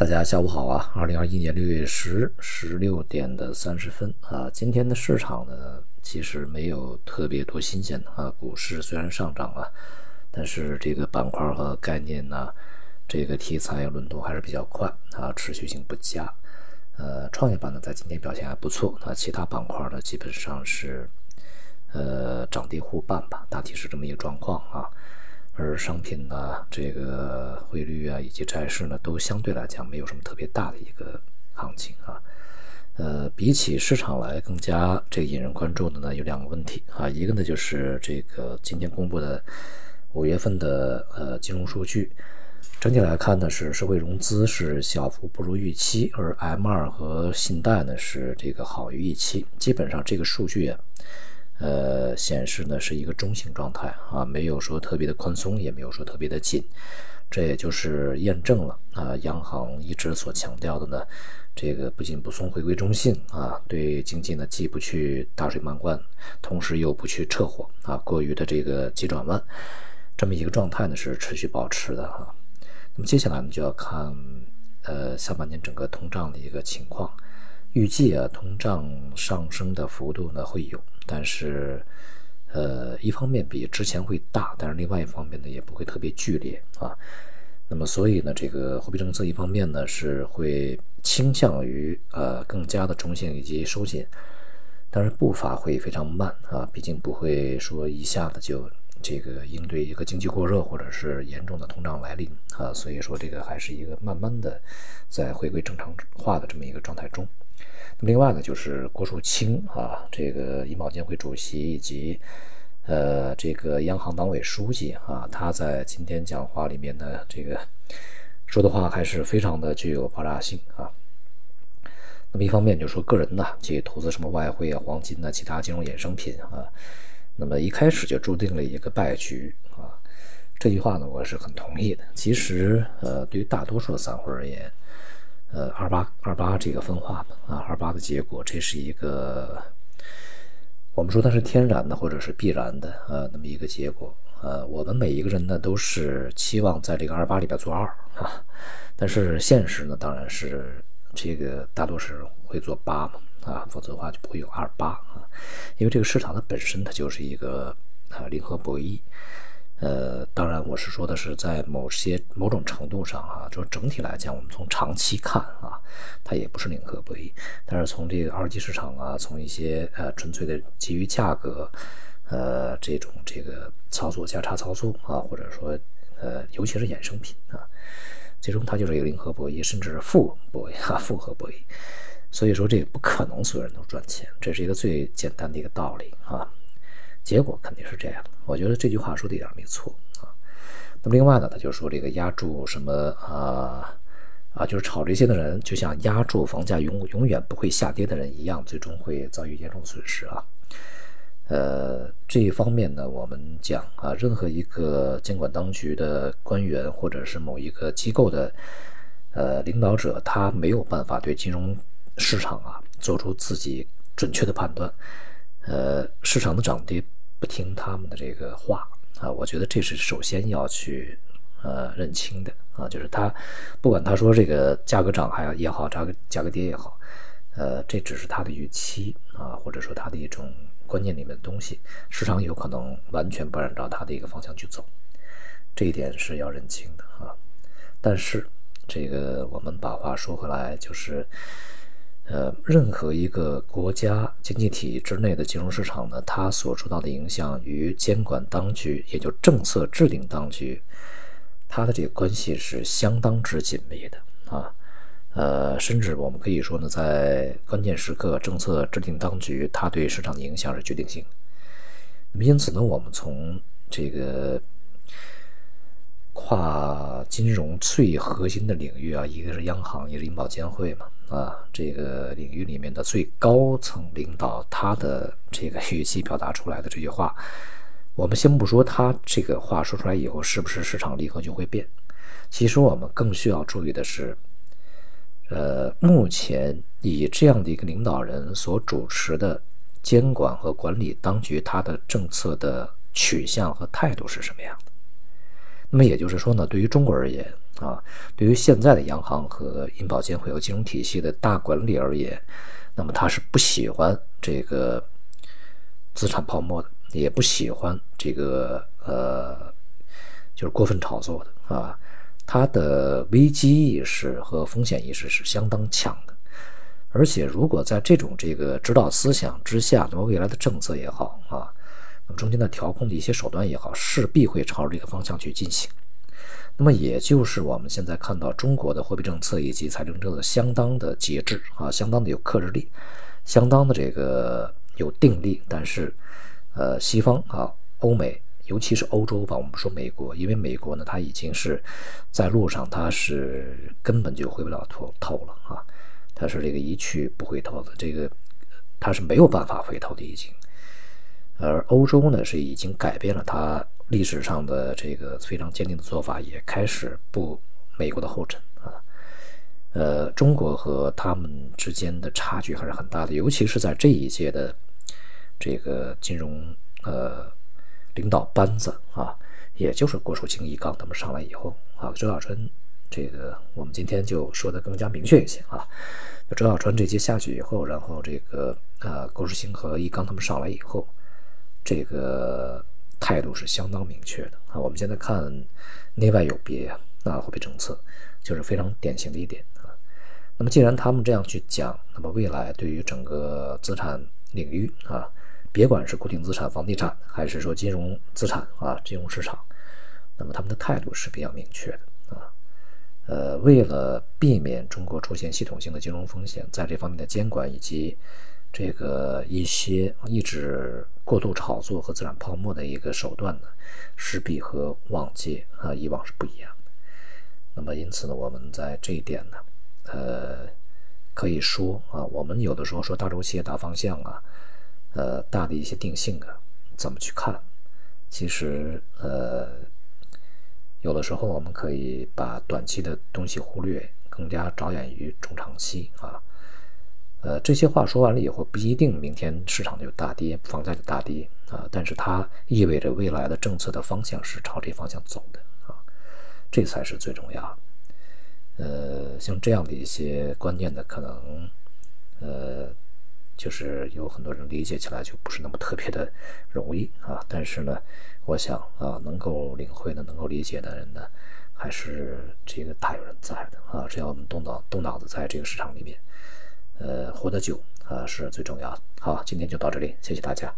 大家下午好啊！二零二一年六月十十六点的三十分啊，今天的市场呢，其实没有特别多新鲜的啊。股市虽然上涨啊，但是这个板块和概念呢，这个题材轮动还是比较快啊，持续性不佳。呃，创业板呢在今天表现还不错，那其他板块呢基本上是呃涨跌互半吧，大体是这么一个状况啊。而商品呢，这个汇率啊，以及债市呢，都相对来讲没有什么特别大的一个行情啊。呃，比起市场来更加这个引人关注的呢，有两个问题啊。一个呢就是这个今天公布的五月份的呃金融数据，整体来看呢是社会融资是小幅不如预期，而 M 二和信贷呢是这个好于预期。基本上这个数据啊。呃，显示呢是一个中性状态啊，没有说特别的宽松，也没有说特别的紧，这也就是验证了啊，央行一直所强调的呢，这个不紧不松，回归中性啊，对经济呢既不去大水漫灌，同时又不去撤火啊，过于的这个急转弯，这么一个状态呢是持续保持的哈。那么接下来呢就要看呃下半年整个通胀的一个情况。预计啊，通胀上升的幅度呢会有，但是，呃，一方面比之前会大，但是另外一方面呢也不会特别剧烈啊。那么，所以呢，这个货币政策一方面呢是会倾向于呃更加的中性以及收紧，但是步伐会非常慢啊，毕竟不会说一下子就这个应对一个经济过热或者是严重的通胀来临啊，所以说这个还是一个慢慢的在回归正常化的这么一个状态中。另外呢，就是郭树清啊，这个银保监会主席以及呃这个央行党委书记啊，他在今天讲话里面呢，这个说的话还是非常的具有爆炸性啊。那么一方面就说个人呢，去投资什么外汇啊、黄金啊、其他金融衍生品啊，那么一开始就注定了一个败局啊。这句话呢，我是很同意的。其实呃，对于大多数的散户而言，呃，二八二八这个分化吧，啊，二八的结果，这是一个我们说它是天然的或者是必然的，呃，那么一个结果，呃，我们每一个人呢都是期望在这个二八里边做二啊，但是现实呢当然是这个大多是会做八嘛，啊，否则的话就不会有二八啊，因为这个市场它本身它就是一个啊零和博弈。呃，当然，我是说的是在某些某种程度上啊，就整体来讲，我们从长期看啊，它也不是零和博弈。但是从这个二级市场啊，从一些呃纯粹的基于价格，呃这种这个操作价差操作啊，或者说呃尤其是衍生品啊，最终它就是一个零和博弈，甚至是负博弈啊，复合博弈。所以说这个不可能所有人都赚钱，这是一个最简单的一个道理啊。结果肯定是这样，我觉得这句话说的一点没错啊。那么另外呢，他就说这个压住什么啊啊，就是炒这些的人，就像压住房价永永远不会下跌的人一样，最终会遭遇严重损失啊。呃，这一方面呢，我们讲啊，任何一个监管当局的官员或者是某一个机构的呃领导者，他没有办法对金融市场啊做出自己准确的判断。呃，市场的涨跌不听他们的这个话啊，我觉得这是首先要去呃认清的啊，就是他不管他说这个价格涨还也好，价格价格跌也好，呃，这只是他的预期啊，或者说他的一种观念里面的东西，市场有可能完全不按照他的一个方向去走，这一点是要认清的啊。但是这个我们把话说回来，就是。呃，任何一个国家经济体之内的金融市场呢，它所受到的影响与监管当局，也就政策制定当局，它的这个关系是相当之紧密的啊。呃，甚至我们可以说呢，在关键时刻，政策制定当局它对市场的影响是决定性。那么，因此呢，我们从这个。跨金融最核心的领域啊，一个是央行，一个是银保监会嘛，啊，这个领域里面的最高层领导他的这个语气表达出来的这句话，我们先不说他这个话说出来以后是不是市场立刻就会变，其实我们更需要注意的是，呃，目前以这样的一个领导人所主持的监管和管理当局，他的政策的取向和态度是什么样的。那么也就是说呢，对于中国而言啊。对于现在的央行和银保监会和金融体系的大管理而言，那么他是不喜欢这个资产泡沫的，也不喜欢这个呃，就是过分炒作的啊。他的危机意识和风险意识是相当强的，而且如果在这种这个指导思想之下，那么未来的政策也好啊，那么中间的调控的一些手段也好，势必会朝着这个方向去进行。那么也就是我们现在看到中国的货币政策以及财政政策相当的节制啊，相当的有克制力，相当的这个有定力。但是，呃，西方啊，欧美。尤其是欧洲吧，我们说美国，因为美国呢，它已经是在路上，它是根本就回不了头头了啊，它是这个一去不回头的，这个它是没有办法回头的已经。而欧洲呢，是已经改变了它历史上的这个非常坚定的做法，也开始步美国的后尘啊。呃，中国和他们之间的差距还是很大的，尤其是在这一届的这个金融呃。领导班子啊，也就是郭树清、易纲他们上来以后啊，周小川这个我们今天就说的更加明确一些啊。周小川这届下去以后，然后这个呃郭树清和易纲他们上来以后，这个态度是相当明确的啊。我们现在看内外有别啊，货币政策就是非常典型的一点啊。那么既然他们这样去讲，那么未来对于整个资产领域啊。别管是固定资产、房地产，还是说金融资产啊，金融市场，那么他们的态度是比较明确的啊。呃，为了避免中国出现系统性的金融风险，在这方面的监管以及这个一些抑制过度炒作和资产泡沫的一个手段呢，势必和往届啊以往是不一样的。那么因此呢，我们在这一点呢，呃，可以说啊，我们有的时候说大周期、大方向啊。呃，大的一些定性啊，怎么去看？其实，呃，有的时候我们可以把短期的东西忽略，更加着眼于中长期啊。呃，这些话说完了以后，不一定明天市场就大跌，房价就大跌啊。但是它意味着未来的政策的方向是朝这方向走的啊，这才是最重要的。呃，像这样的一些观念的可能，呃。就是有很多人理解起来就不是那么特别的容易啊，但是呢，我想啊，能够领会的、能够理解的人呢，还是这个大有人在的啊。只要我们动脑动脑子，在这个市场里面，呃，活得久啊，是最重要的。好，今天就到这里，谢谢大家。